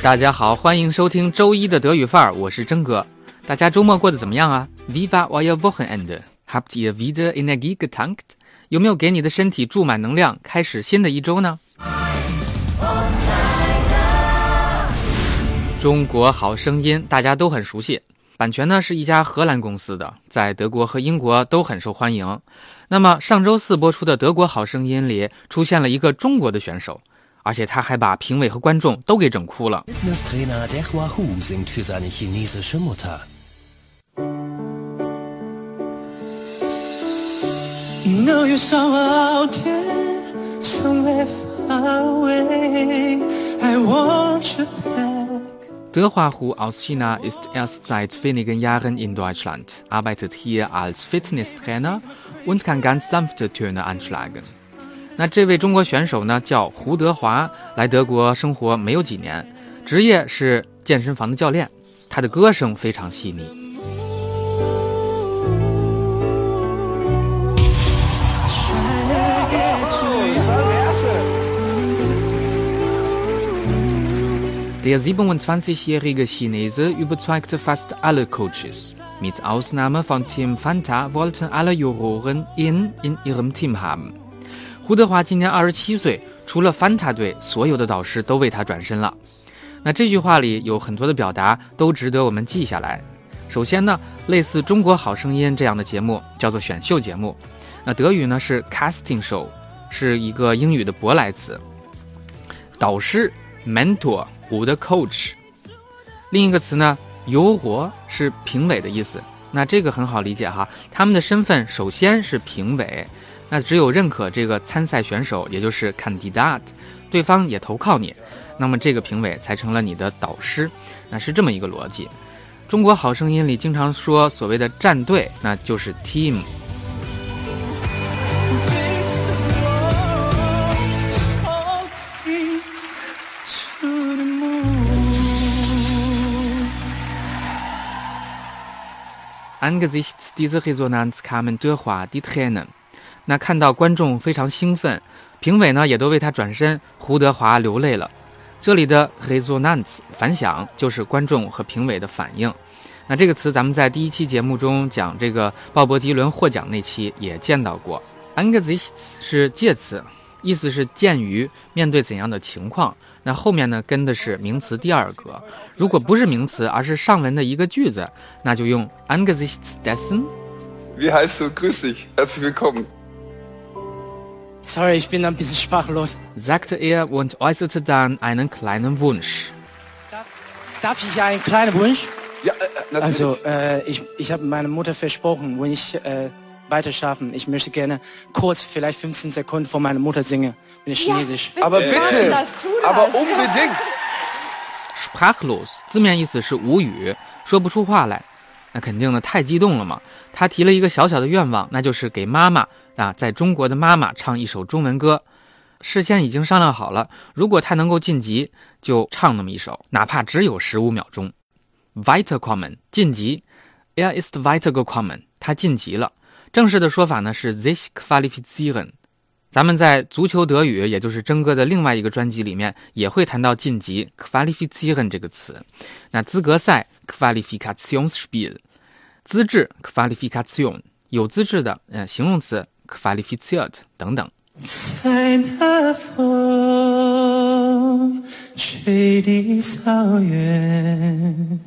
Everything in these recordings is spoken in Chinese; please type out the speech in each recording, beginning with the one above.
大家好，欢迎收听周一的德语范儿，我是真哥。大家周末过得怎么样啊？Wie war euer Wochenende? Habt ihr wieder Energie getankt? 有没有给你的身体注满能量，开始新的一周呢？中国好声音大家都很熟悉，版权呢是一家荷兰公司的，在德国和英国都很受欢迎。那么上周四播出的德国好声音里出现了一个中国的选手。而且他还把评委和观众都给整哭了。Fitnesstrainer Dehua Hu singt für seine chinesische Mutter. You know you're somewhere out there, somewhere far away. I want you back. 德华湖 aus China ist erst seit wenigen Jahren in Deutschland, arbeitet hier als Fitnesstrainer und kann ganz sanfte Töne anschlagen. 那这位中国选手呢，叫胡德华，来德国生活没有几年，职业是健身房的教练。他的歌声非常细腻。Der 27-jährige Chinese überzeugte fast alle Coaches. Mit Ausnahme von Tim Fanta wollten alle Juroren ihn in ihrem Team haben. 胡德华今年二十七岁，除了翻插队，所有的导师都为他转身了。那这句话里有很多的表达都值得我们记下来。首先呢，类似《中国好声音》这样的节目叫做选秀节目，那德语呢是 casting show，是一个英语的舶来词。导师 mentor，我的 coach。另一个词呢，游活是评委的意思。那这个很好理解哈，他们的身份首先是评委。那只有认可这个参赛选手，也就是 candidate，对方也投靠你，那么这个评委才成了你的导师。那是这么一个逻辑。中国好声音里经常说所谓的战队，那就是 team。Angesichts dieser Resonanz kamen durch die Tränen。那看到观众非常兴奋，评委呢也都为他转身，胡德华流泪了。这里的 resonance 反响就是观众和评委的反应。那这个词咱们在第一期节目中讲这个鲍勃迪伦获奖那期也见到过。Angesichts 是介词，意思是鉴于面对怎样的情况。那后面呢跟的是名词第二格。如果不是名词，而是上文的一个句子，那就用 Angesichts dessen。Wie heißt du? Grüß dich. Herzlich willkommen. Sorry, ich bin ein bisschen sprachlos. sagte er und äußerte dann einen kleinen Wunsch. Darf ich einen kleinen Wunsch? Ja, äh, natürlich. Also, äh, ich, ich habe meiner Mutter versprochen, wenn ich äh, weiter schaffen, ich möchte gerne kurz, vielleicht 15 Sekunden vor meiner Mutter singen, bin ich Chinesisch. aber bitte, das, tu das. aber unbedingt. Sprachlos 字面意思是无语，说不出话来。 那肯定呢，太激动了嘛。他提了一个小小的愿望，那就是给妈妈啊，在中国的妈妈唱一首中文歌。事先已经商量好了，如果他能够晋级，就唱那么一首，哪怕只有十五秒钟。Weiterkommen 晋级，Er ist weitergekommen，他晋级了。正式的说法呢是 sich qualifizieren。咱们在足球德语，也就是征哥的另外一个专辑里面，也会谈到晋级 qualifizieren 这个词。那资格赛 Qualifikationsspiel，资质 Qualifikation，有资质的，呃，形容词 qualifiziert 等等。在那风吹的草原，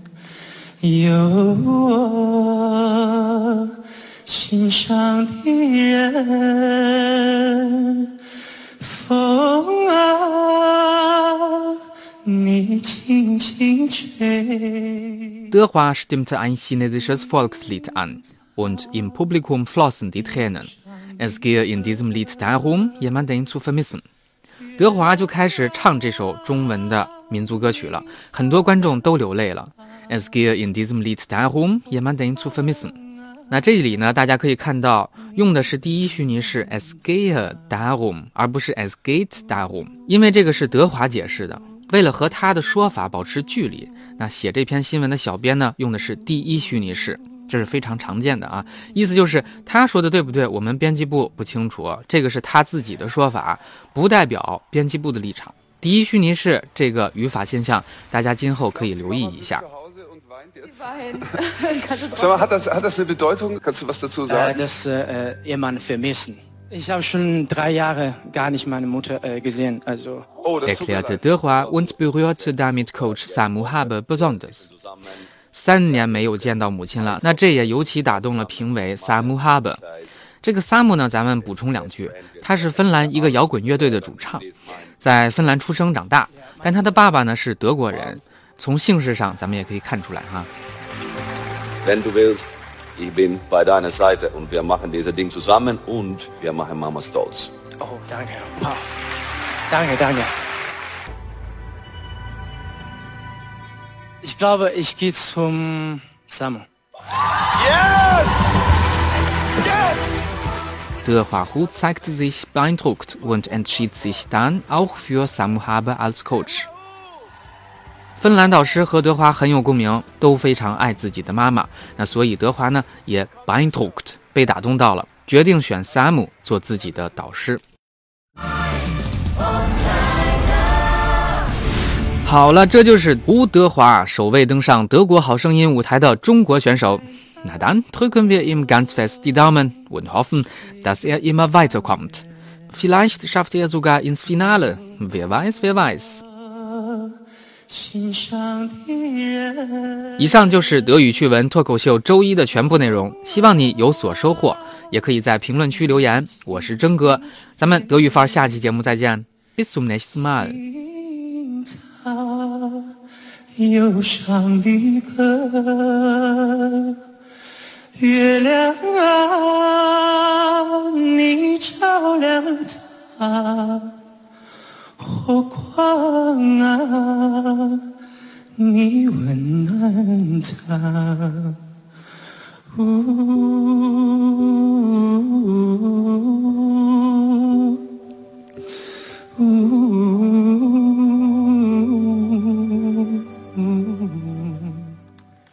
有我心上的人。风啊，你轻轻吹。德华 stimmte ein chinesisches Volkslied an und im Publikum flossen die Tränen. Es gehe in diesem Lied darum, jemanden zu vermissen. 德华就开始唱这首中文的民族歌曲了，很多观众都流泪了。Es gehe in diesem Lied darum, jemanden zu vermissen. 那这里呢，大家可以看到用的是第一虚拟式 es gehe darum，而不是 es geht darum，因为这个是德华解释的。为了和他的说法保持距离，那写这篇新闻的小编呢，用的是第一虚拟式，这是非常常见的啊。意思就是他说的对不对？我们编辑部不清楚，这个是他自己的说法，不代表编辑部的立场。第一虚拟式这个语法现象，大家今后可以留意一下。Sag mal, hat das, hat das eine Bedeutung? Kannst du was dazu Äh, sagen? dass äh, Ehemann vermissen. Ich habe schon drei Jahre gar nicht meine Mutter äh, gesehen. Also Oh, das tut mir erklärte leid.德华 und berührte damit Coach Samu Habe besonders。三年没有见到母亲了，那这也尤其打动了评委 Samu Habe。这个 Samu 呢，咱们补充两句，他是芬兰一个摇滚乐队的主唱，在芬兰出生长大，但他的爸爸呢是德国人， 从姓氏上咱们也可以看出来哈。 Wenn du willst, ich bin bei deiner Seite und wir machen dieses Ding zusammen und wir machen Mama stolz. oh, danke. Wow. Danke, danke. Ich glaube, ich gehe zum Samu. Yes! Yes! Der Huahu zeigte sich beeindruckt und entschied sich dann auch für Samu Habe als Coach。 芬兰导师和德华很有共鸣，都非常爱自己的妈妈。那所以德华呢也 beeindruckt 被打动到了，决定选 Samu 做自己的导师。好了，这就是胡德华首位登上德国好声音舞台的中国选手。Na dann drücken wir ihm ganz fest die Daumen und hoffen, dass er immer weiterkommt. Vielleicht schafft er sogar ins Finale. Wer weiß, wer weiß. 心上的人。以上就是德语趣闻脱口秀周一的全部内容，希望你有所收获。也可以在评论区留言。我是真哥，咱们德语范儿下期节目再见，bis zum nächsten Mal。忧伤的歌，月亮啊，你照亮它；火光啊，你温暖他